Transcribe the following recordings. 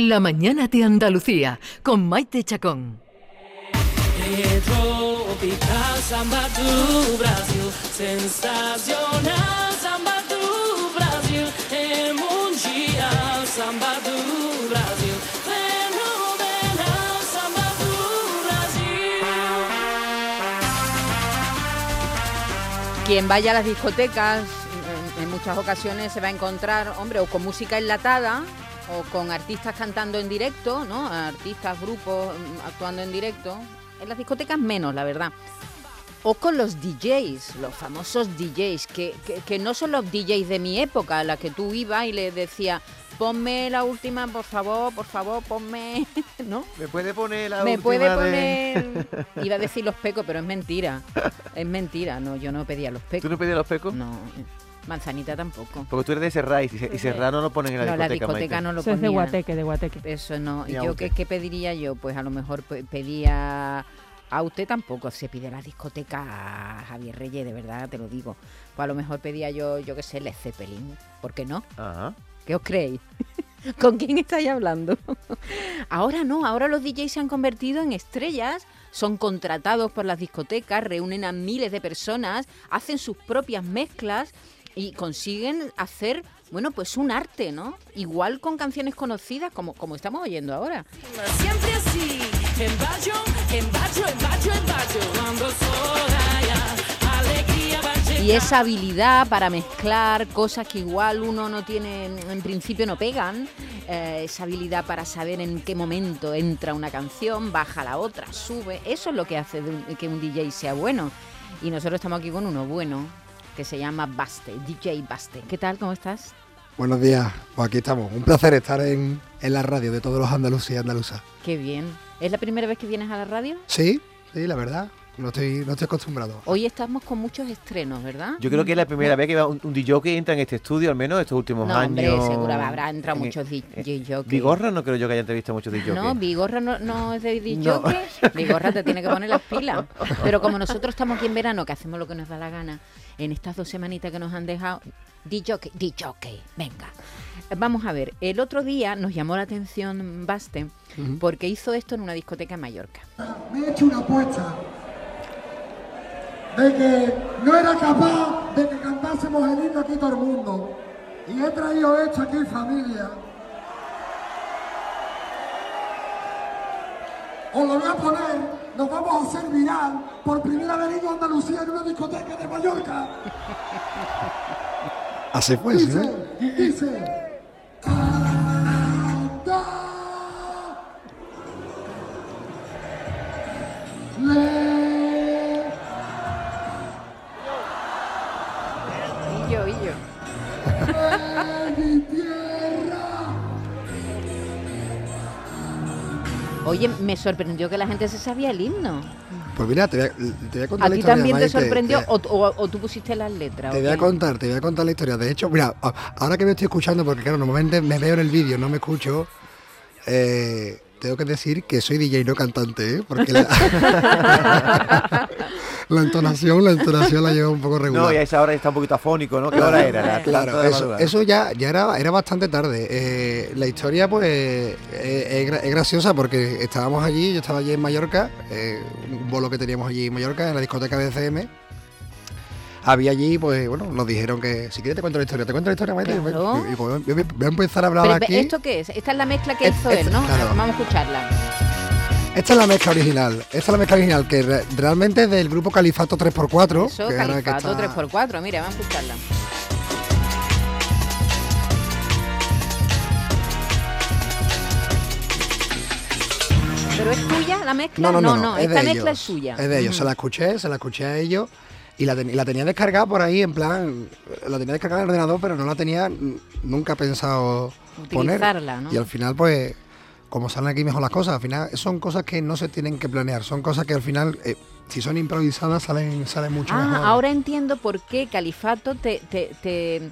La mañana de Andalucía con Maite Chacón. Tropical samba do Brasil, sensacional samba do Brasil, é mundial samba do Brasil, fenomenal samba do Brasil. Quien vaya a las discotecas en, en muchas ocasiones se va a encontrar, hombre, o con música enlatada o con artistas cantando en directo, ¿no? Artistas, grupos mm, actuando en directo. En las discotecas menos, la verdad. O con los DJs, los famosos DJs, que, que, que no son los DJs de mi época, a la que tú ibas y le decías, ponme la última, por favor, por favor, ponme, ¿no? ¿Me puede poner la Me última puede de- poner. Iba a decir los pecos, pero es mentira. Es mentira. No, yo no pedía los ¿Tú pecos. no pedías los pecos? No. Manzanita tampoco. Porque tú eres de Serra y, y Serra no lo ponen en la No, la discoteca, discoteca Maite. no lo Eso es de guateque, de guateque. Eso no. ¿Y yo qué, qué pediría yo? Pues a lo mejor pe- pedía. A usted tampoco se pide la discoteca a Javier Reyes, de verdad, te lo digo. Pues a lo mejor pedía yo, yo qué sé, Led Zeppelin. ¿Por qué no? Ajá. ¿Qué os creéis? ¿Con quién estáis hablando? ahora no, ahora los DJs se han convertido en estrellas, son contratados por las discotecas, reúnen a miles de personas, hacen sus propias mezclas y consiguen hacer, bueno, pues un arte, ¿no? Igual con canciones conocidas como, como estamos oyendo ahora. Siempre así, sola alegría. Y esa habilidad para mezclar cosas que igual uno no tiene, en principio no pegan, eh, esa habilidad para saber en qué momento entra una canción, baja la otra, sube, eso es lo que hace de un- que un DJ sea bueno. Y nosotros estamos aquí con uno bueno, que se llama Baste, DJ Baste. ¿Qué tal? ¿Cómo estás? Buenos días, pues aquí estamos. Un placer estar en, en la radio de todos los andaluces y andaluzas. Qué bien. ¿Es la primera vez que vienes a la radio? Sí, sí, la verdad. No estoy, no estoy acostumbrado. Hoy estamos con muchos estrenos, ¿verdad? Yo creo que es la primera vez que va un, un DJ que entra en este estudio, al menos estos últimos no, años. hombre, seguro habrá entrado En- muchos DJ jockeys. Vigorra no creo yo que haya entrevistado muchos DJ. No, Vigorra no, no es de No. DJ. Vigorra te tiene que poner las pilas. Pero como nosotros estamos aquí en verano, que hacemos lo que nos da la gana, en estas dos semanitas que nos han dejado, DJ, DJ, venga. Vamos a ver, el otro día nos llamó la atención Baste porque hizo esto en una discoteca en Mallorca. me he hecho una apuesta de que no era capaz de que cantásemos el himno aquí todo el mundo. Y he traído esto aquí familia. Os lo voy a poner, nos vamos a hacer viral por primera vez en Andalucía en una discoteca de Mallorca. Así fue. Dice, ¿eh? dice. Anda. Oye, me sorprendió que la gente se sabía el himno. Pues mira, te voy a, te voy a contar ¿A la ti historia. también te sorprendió o, o- o tú pusiste las letras? Te voy a contar, te voy a contar la historia. De hecho, mira, ahora que me estoy escuchando, porque claro, normalmente me veo en el vídeo, no me escucho, eh, tengo que decir que soy DJ, no cantante, ¿eh? Porque la, la entonación, la entonación la llevo un poco regular. No, y a esa hora está un poquito afónico, ¿no? ¿Qué hora era? Claro, de eso, ya, ya era, era bastante tarde. Eh, la historia, pues, eh, es, gra- es graciosa porque estábamos allí, yo estaba allí en Mallorca, eh, un bolo que teníamos allí en Mallorca, en la discoteca BCM. Había allí, pues, bueno, nos dijeron que, si quieres te cuento la historia, te cuento la historia, Maite. Claro. Y, y, voy voy a empezar a hablar Pero, aquí. ¿Esto qué es? Esta es la mezcla que Es- hizo él, ¿no? claro. Vamos a escucharla. Esta es la mezcla original. Esta es la mezcla original, que re- realmente es del grupo Califato 3x4. Eso, que Califato está- 3x4. Mira, vamos a escucharla. ¿Pero es tuya la mezcla? No, no, no, es esta mezcla ellos. es suya. Es de ellos, Mm. se la escuché, se la escuché a ellos y la, ten- la tenía descargada por ahí, en plan, la tenía descargada en el ordenador, pero no la tenía nunca pensado poner. Utilizarla, ¿no? Y al final, pues, como salen aquí mejor las cosas, al final son cosas que no se tienen que planear, son cosas que al final, eh, si son improvisadas, salen, salen mucho Ah, mejor. ahora entiendo por qué Califato te, te, te,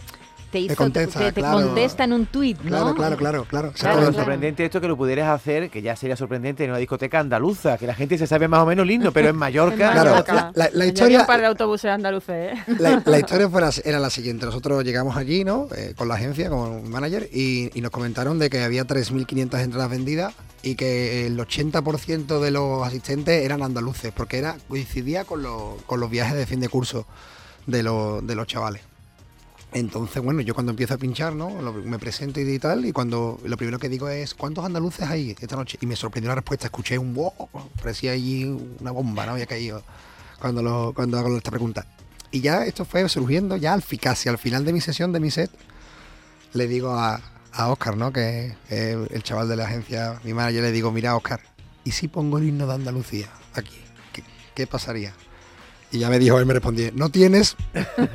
te contesta, te, te claro. contesta en un tuit, ¿no? Claro, claro, claro, claro. Claro, lo sorprendente esto que lo pudieras hacer, que ya sería sorprendente en una discoteca andaluza, que la gente se sabe más o menos himno, pero en Mallorca. Claro, Mallorca. la- la- la Allí historia- un par de autobuses andaluces, ¿eh? La, la historia fue la- era la siguiente. Nosotros llegamos allí, ¿no? Eh, con la agencia, con un manager, y, y nos comentaron de que había 3.500 entradas vendidas y que el 80% de los asistentes eran andaluces, porque era coincidía con, los- con los viajes de fin de curso de los chavales. Entonces, bueno, yo cuando empiezo a pinchar, ¿no? Me presento y tal, y cuando lo primero que digo es, ¿cuántos andaluces hay esta noche? Y me sorprendió la respuesta, escuché un wow, parecía allí una bomba, ¿no? Había caído cuando, lo, cuando hago esta pregunta. Y ya esto fue surgiendo ya al casi al final de mi sesión, de mi set, le digo a, a Oscar, ¿no? Que es el chaval de la agencia, mi manager, le digo, mira Oscar, ¿y si pongo el himno de Andalucía aquí? ¿Qué, qué pasaría? Y ya me dijo, él me respondió, no tienes,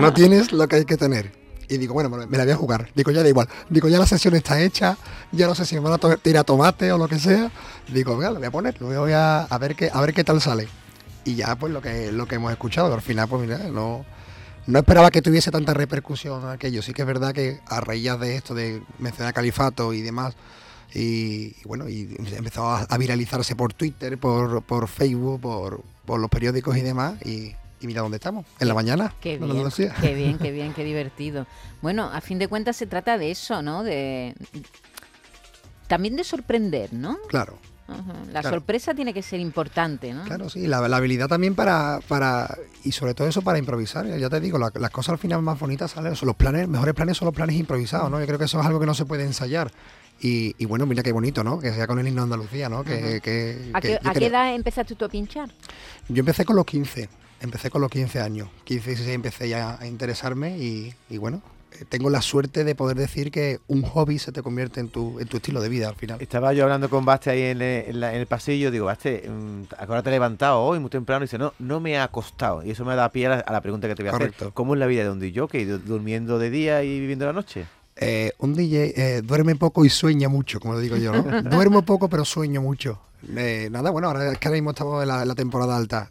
no tienes lo que hay que tener. Y digo, bueno, me la voy a jugar. Digo, ya da igual. Digo, ya la sesión está hecha, ya no sé si me van a to- tirar tomate o lo que sea. Digo, venga, lo voy a poner, lo voy a, a ver qué, a ver qué tal sale. Y ya pues lo que, lo que hemos escuchado, al final pues mira, no, no esperaba que tuviese tanta repercusión aquello. Sí que es verdad que a raíz de esto, de mencionar califato y demás, y, y bueno, y empezó a, a viralizarse por Twitter, por, por Facebook, por, por los periódicos y demás, y, y mira dónde estamos, en la mañana. Qué bien, qué bien, qué bien, qué divertido. Bueno, a fin de cuentas se trata de eso, ¿no? De también de sorprender, ¿no? Claro. Ajá. La Claro. sorpresa tiene que ser importante, ¿no? Claro, sí, la, la habilidad también para, para, y sobre todo eso para improvisar. Ya te digo, la- las cosas al final más bonitas salen, son los planes, mejores planes son los planes improvisados, ¿no? Yo creo que eso es algo que no se puede ensayar. Y, y bueno, mira qué bonito, ¿no? Que sea con el himno de Andalucía, ¿no? Que, que- ¿A que qué, a qué edad empezaste tú a pinchar? Yo empecé con los 15, empecé con los 15 años. 15, 16 empecé ya a interesarme y, y bueno, eh, tengo la suerte de poder decir que un hobby se te convierte en tu, en tu estilo de vida al final. Estaba yo hablando con Baste ahí en, el- en la- en el pasillo, digo, Baste, mm, ahora te he levantado hoy muy temprano y dice, no, no me ha costado. Y eso me da pie a la, a la pregunta que te voy a Correcto. hacer. ¿Cómo es la vida de un DJ? Du- ¿Durmiendo de día y viviendo la noche? Eh, un DJ eh, duerme poco y sueña mucho, como lo digo yo, ¿no? Duermo poco pero sueño mucho. Eh, nada, bueno, ahora es que ahora mismo estamos en la, en la temporada alta.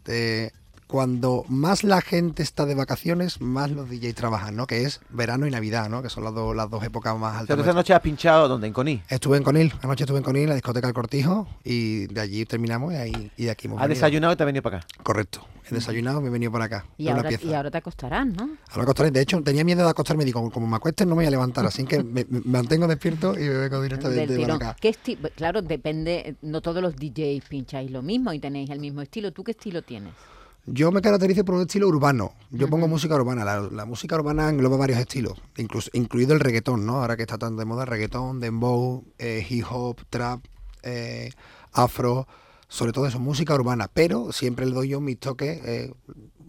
Cuando más la gente está de vacaciones, más los DJs trabajan, ¿no? Que es verano y Navidad, ¿no? Que son las, dos las dos épocas más altas. tú esta noche has pinchado ¿dónde? En Coní. Estuve en Conil, anoche estuve en Conil, en la discoteca del Cortijo, y de allí terminamos y, ahí, y de aquí hemos Has venido. desayunado y te has venido para acá. Correcto. He desayunado, me he venido para acá. Y ahora, pieza. y ahora te acostarás, ¿no? Ahora acostaré. De hecho, tenía miedo de acostarme. Digo, como me acuesten, no me voy a levantar. Así que me, me mantengo despierto y me vengo directamente para acá. ¿Qué esti- claro, depende, no todos los DJs pincháis lo mismo y tenéis el mismo estilo. ¿Tú qué estilo tienes? Yo me caracterizo por un estilo urbano. Yo pongo música urbana. La, la música urbana engloba varios estilos, incluso, incluido el reggaetón, ¿no? Ahora que está tan de moda, reggaetón, dembow, eh, hip hop, trap, eh, afro, sobre todo eso, música urbana. Pero siempre le doy yo mis toques. eh,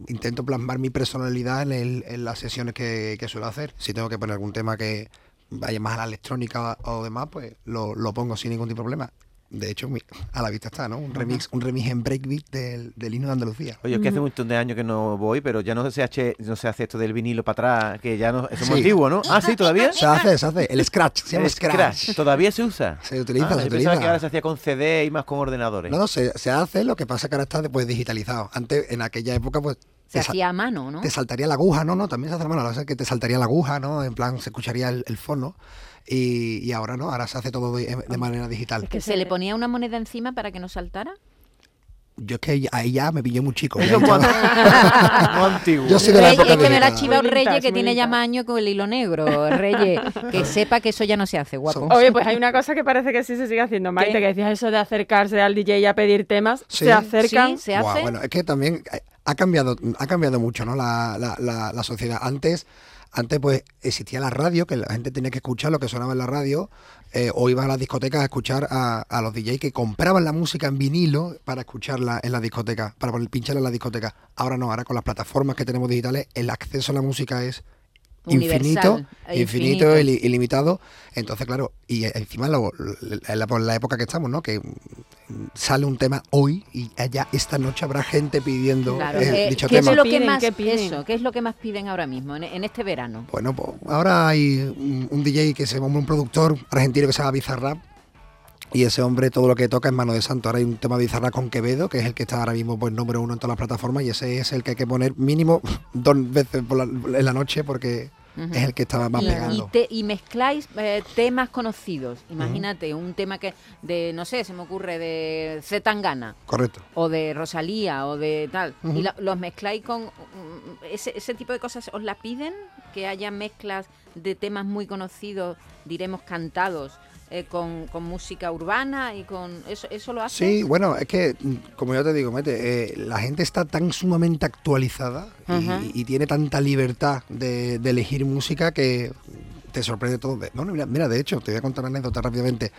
intento plasmar mi personalidad en, el- en las sesiones que, que suelo hacer. Si tengo que poner algún tema que vaya más a la electrónica o demás, pues lo, lo pongo sin ningún tipo de problema. De hecho, a la vista está, ¿no? Un remix, un remix en breakbeat del, del himno de Andalucía. Oye, es que hace un montón de años que no voy, pero ya no se hace, no se hace esto del vinilo para atrás, que ya no, es muy Sí. antiguo, ¿no? Ah, sí, todavía. Se hace, se hace. El scratch, se llama El scratch. ¿Todavía se usa? Se utiliza, Ah, se yo utiliza. pensaba que ahora se hacía con CD y más con ordenadores. No, no, se, se hace, lo que pasa es que ahora está después digitalizado. Antes, en aquella época, pues Se hacía a mano, ¿no? te saltaría la aguja, ¿no? No, también se hace a mano, la verdad es que te saltaría la aguja, ¿no? En plan, se escucharía el, el fono. Y, y ahora no, ahora se hace todo de, de manera digital. ¿Que se le ponía una moneda encima para que no saltara? Yo es que ahí ya me pillé muy chico. es. Yo soy de la Rey- época es que me lo ha digital. chivado Muy Reyes, que tiene ya más años con el hilo negro. Reyes, que sepa que eso ya no se hace, guapo. Oye, pues hay una cosa que parece que sí se sigue haciendo, Maite, ¿Qué? que decías eso de acercarse al DJ a pedir temas. Sí. Se acercan. Sí, se hace. bueno, es que también eh, ha cambiado, ha cambiado mucho, ¿no? La, la- la- la sociedad. Antes, antes, pues, existía la radio, que la gente tenía que escuchar lo que sonaba en la radio, eh, o iba a las discotecas a escuchar a, a los DJs que compraban la música en vinilo para escucharla en la discoteca, para pincharla en la discoteca. Ahora no, ahora con las plataformas que tenemos digitales, el acceso a la música es infinito, Universal, e infinito, infinito. ili- ilimitado. Entonces, claro, y eh, encima lo- en la, por la época que estamos, ¿no? Que sale un tema hoy y allá esta noche habrá gente pidiendo Claro, eh, dicho ¿qué tema. es lo que Piden, más ¿qué piden? eso? ¿Qué es lo que más piden ahora mismo en, en este verano? Bueno, pues ahora hay un, un DJ que se llama un productor argentino que se llama Bizarrap. Y ese hombre todo lo que toca es mano de santo. Ahora hay un tema de Bizarrap con Quevedo, que es el que está ahora mismo pues número uno en todas las plataformas. Y ese es el que hay que poner mínimo dos veces por la- en la noche porque Es el que estaba más y, pegando. y te- y mezcláis eh, temas conocidos. Imagínate, un tema que de, no sé, se me ocurre de Z Tangana Correcto. o de Rosalía o de tal. Y la- los mezcláis con... mm, ese, ese tipo de cosas os la piden, que haya mezclas de temas muy conocidos, diremos cantados, eh, con, con música urbana y con... ¿Eso, eso lo hace? Sí, bueno, es que, mm, como yo te digo, Mete, eh, la gente está tan sumamente actualizada y, y tiene tanta libertad de, de elegir música que te sorprende todo. Bueno, mira, mira, de hecho, te voy a contar una anécdota rápidamente.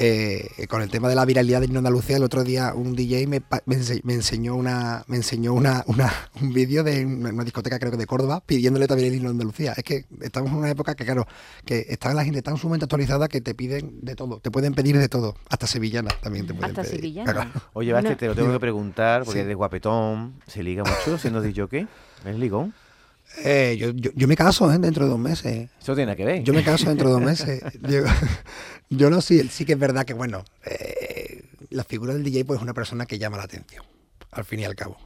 Eh, con el tema de la viralidad de Himno Andalucía, el otro día un DJ me, pa- me, ense- me enseñó una me enseñó una, una- un vídeo de una, una discoteca, creo que de Córdoba, pidiéndole también el himno de Andalucía. Es que estamos en una época que, claro, que está la gente tan sumamente actualizada que te piden de todo, te pueden pedir de todo, hasta sevillana también te pueden Hasta pedir. sevillana. Claro. Oye, Basti, No. te lo tengo que preguntar, porque Sí. eres guapetón, se liga mucho siendo DJ. ¿Es ligón? Eh, yo, yo, yo me caso ¿eh? dentro de dos meses. Eso tiene que ver. Yo me caso dentro de dos meses. Yo, yo no sí, sí que es verdad que, bueno, eh, la figura del DJ pues es una persona que llama la atención, al fin y al cabo.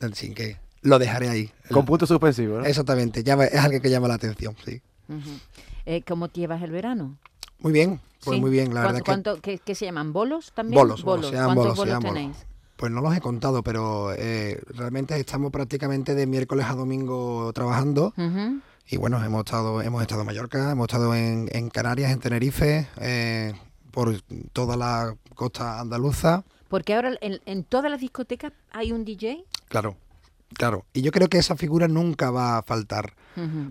Así que lo dejaré ahí. Con punto suspensivo, ¿no? Exactamente, llama- es alguien que llama la atención, sí. Ujú. Eh, ¿Cómo llevas el verano? Muy bien, pues Sí. muy bien, la ¿Cuánto- verdad que... cuánto- qué, qué se llaman? ¿Bolos también? Bolos, bolos, se llaman ¿Cuántos bolos, se bolos tenéis? Pues no los he contado, pero eh, realmente estamos prácticamente de miércoles a domingo trabajando. Ujú. Y bueno, hemos estado, hemos estado en Mallorca, hemos estado en, en Canarias, en Tenerife, eh, por toda la costa andaluza. Porque ahora en, en todas las discotecas hay un DJ. Claro, claro. Y yo creo que esa figura nunca va a faltar.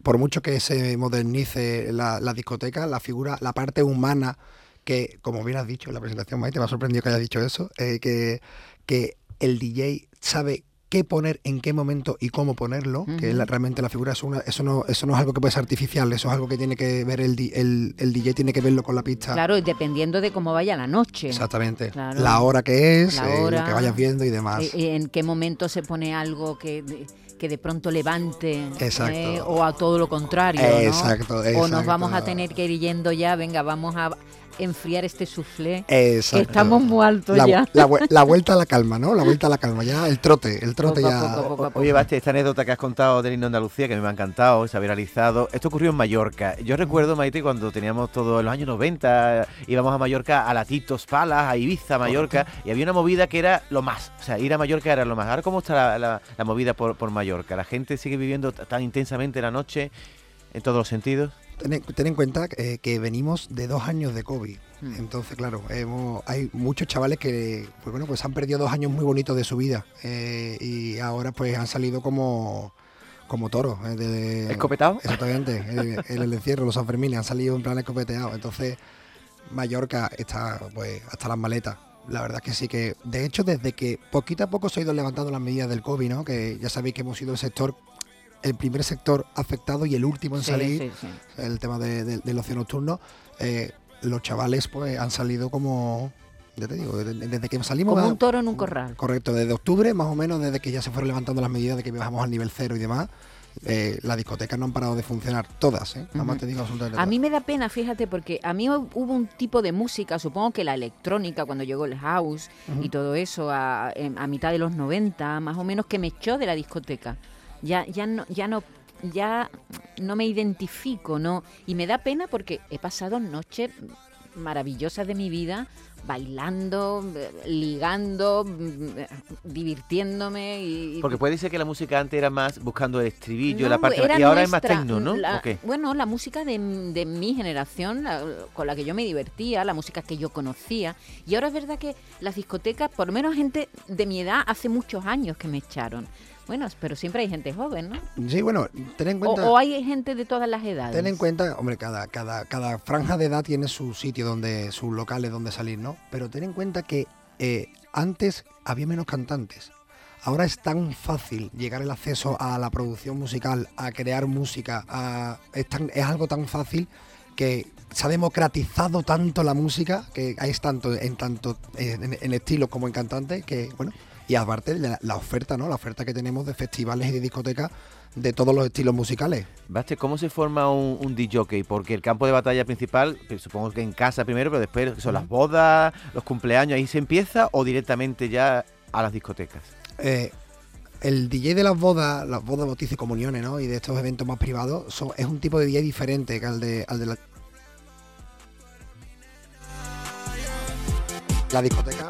Por mucho que se modernice la, la discoteca, la figura, la parte humana, que como bien has dicho en la presentación, Maite, me ha sorprendido que hayas dicho eso, eh, que, que el DJ sabe qué poner, en qué momento y cómo ponerlo, que es la- realmente la figura es una, eso no, eso no es algo que puede ser artificial, eso es algo que tiene que ver el, di- el, el DJ tiene que verlo con la pista. Claro, dependiendo de cómo vaya la noche. Exactamente. Claro. La hora que es, La eh, hora. lo que vayas viendo y demás. Eh, eh, en qué momento se pone algo que, de- que de pronto levante. Exacto. eh, o a todo lo contrario. ¿no? Exacto, O nos vamos a tener que ir yendo ya, venga, vamos a enfriar este soufflé. Exacto. Estamos muy altos la, ya. la vue- la vuelta a la calma, ¿no? La vuelta a la calma, ya el trote, el trote Poco ya. poco, poco a poco. Oye, Basti, esta anécdota que has contado del himno de Andalucía, que me ha encantado, se ha viralizado, esto ocurrió en Mallorca. Yo recuerdo, Maite, cuando teníamos todos los años 90, íbamos a Mallorca, a Latitos, Palas, a Ibiza, Mallorca, y había una movida que era lo más. O sea, ir a Mallorca era lo más. Ahora, ¿cómo está la, la- la movida por, por Mallorca? ¿La gente sigue viviendo tan intensamente la noche, en todos los sentidos? Ten, en- ten en cuenta eh, que venimos de dos años de COVID. Hmm. Entonces, claro, hemos- hay muchos chavales que, pues bueno, pues han perdido dos años muy bonitos de su vida. eh, y ahora pues han salido como, como toros. eh, de- ¿Escopetado? Exactamente. en, en el encierro, los Sanfermines han salido en plan escopeteado. Entonces, Mallorca está pues hasta las maletas. La verdad es que sí que, de hecho, desde que poquito a poco se ha ido levantando las medidas del COVID, ¿no? Que ya sabéis que hemos sido el sector, el primer sector afectado y el último en Sí, salir sí, sí. el tema de, de- del ocio nocturno, eh, los chavales pues han salido como, ya te digo, desde, desde que salimos... Como un toro en un corral. Correcto, desde octubre más o menos, desde que ya se fueron levantando las medidas de que bajamos al nivel cero y demás, eh, las discotecas no han parado de funcionar, todas, ¿eh? Más Ujú. te digo absolutamente A mí todas. me da pena, fíjate, porque a mí hu- hubo un tipo de música, supongo que la electrónica, cuando llegó el house y todo eso, a, em, a mitad de los 90, más o menos, que me echó de la discoteca. Ya, ya no, ya no, ya no me identifico, ¿no? Y me da pena porque he pasado noches maravillosas de mi vida bailando, ligando, divirtiéndome y, Porque puede ser que la música antes era más buscando el estribillo, la parte... Y ahora es más tecno, ¿no? Bueno, la música de, de mi generación, la- con la que yo me divertía, la música que yo conocía. Y ahora es verdad que las discotecas, por menos gente de mi edad, hace muchos años que me echaron. Bueno, pero siempre hay gente joven, ¿no? Sí, bueno, ten en cuenta... o hay gente de todas las edades. Ten en cuenta, hombre, cada, cada, cada franja de edad tiene su sitio donde, sus locales donde salir, ¿no? Pero ten en cuenta que eh, antes había menos cantantes. Ahora es tan fácil llegar el acceso a la producción musical, a crear música, a- es, tan- es algo tan fácil que se ha democratizado tanto la música, que hay tanto en tanto en, en estilos como en cantantes, que bueno, y aparte la, la oferta, ¿no? La oferta que tenemos de festivales y de discotecas de todos los estilos musicales. Baste, ¿cómo se forma un, un DJ? Porque el campo de batalla principal, supongo que en casa primero, pero después son las bodas, los cumpleaños, ahí se empieza o directamente ya a las discotecas. Eh, el DJ de las bodas, las bodas, bautizos y comuniones, ¿no? Y de estos eventos más privados, son- es un tipo de DJ diferente que al de, al de la, la discoteca.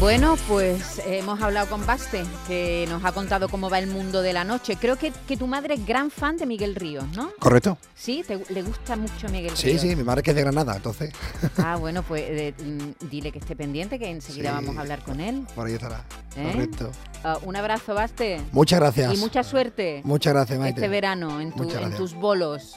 Bueno, pues hemos hablado con Baste, que nos ha contado cómo va el mundo de la noche. Creo que, que tu madre es gran fan de Miguel Ríos, ¿no? Correcto. Sí, ¿Te- le gusta mucho Miguel Sí, Ríos. sí, mi madre que es de Granada, entonces Ah, bueno, pues eh, mm, dile que esté pendiente, que enseguida Sí. vamos a hablar con él. por ahí estará. ¿Eh? Correcto. Ah, un abrazo, Baste. Muchas gracias. Y mucha suerte Muchas gracias, Maite. este verano en, tu- tus bolos.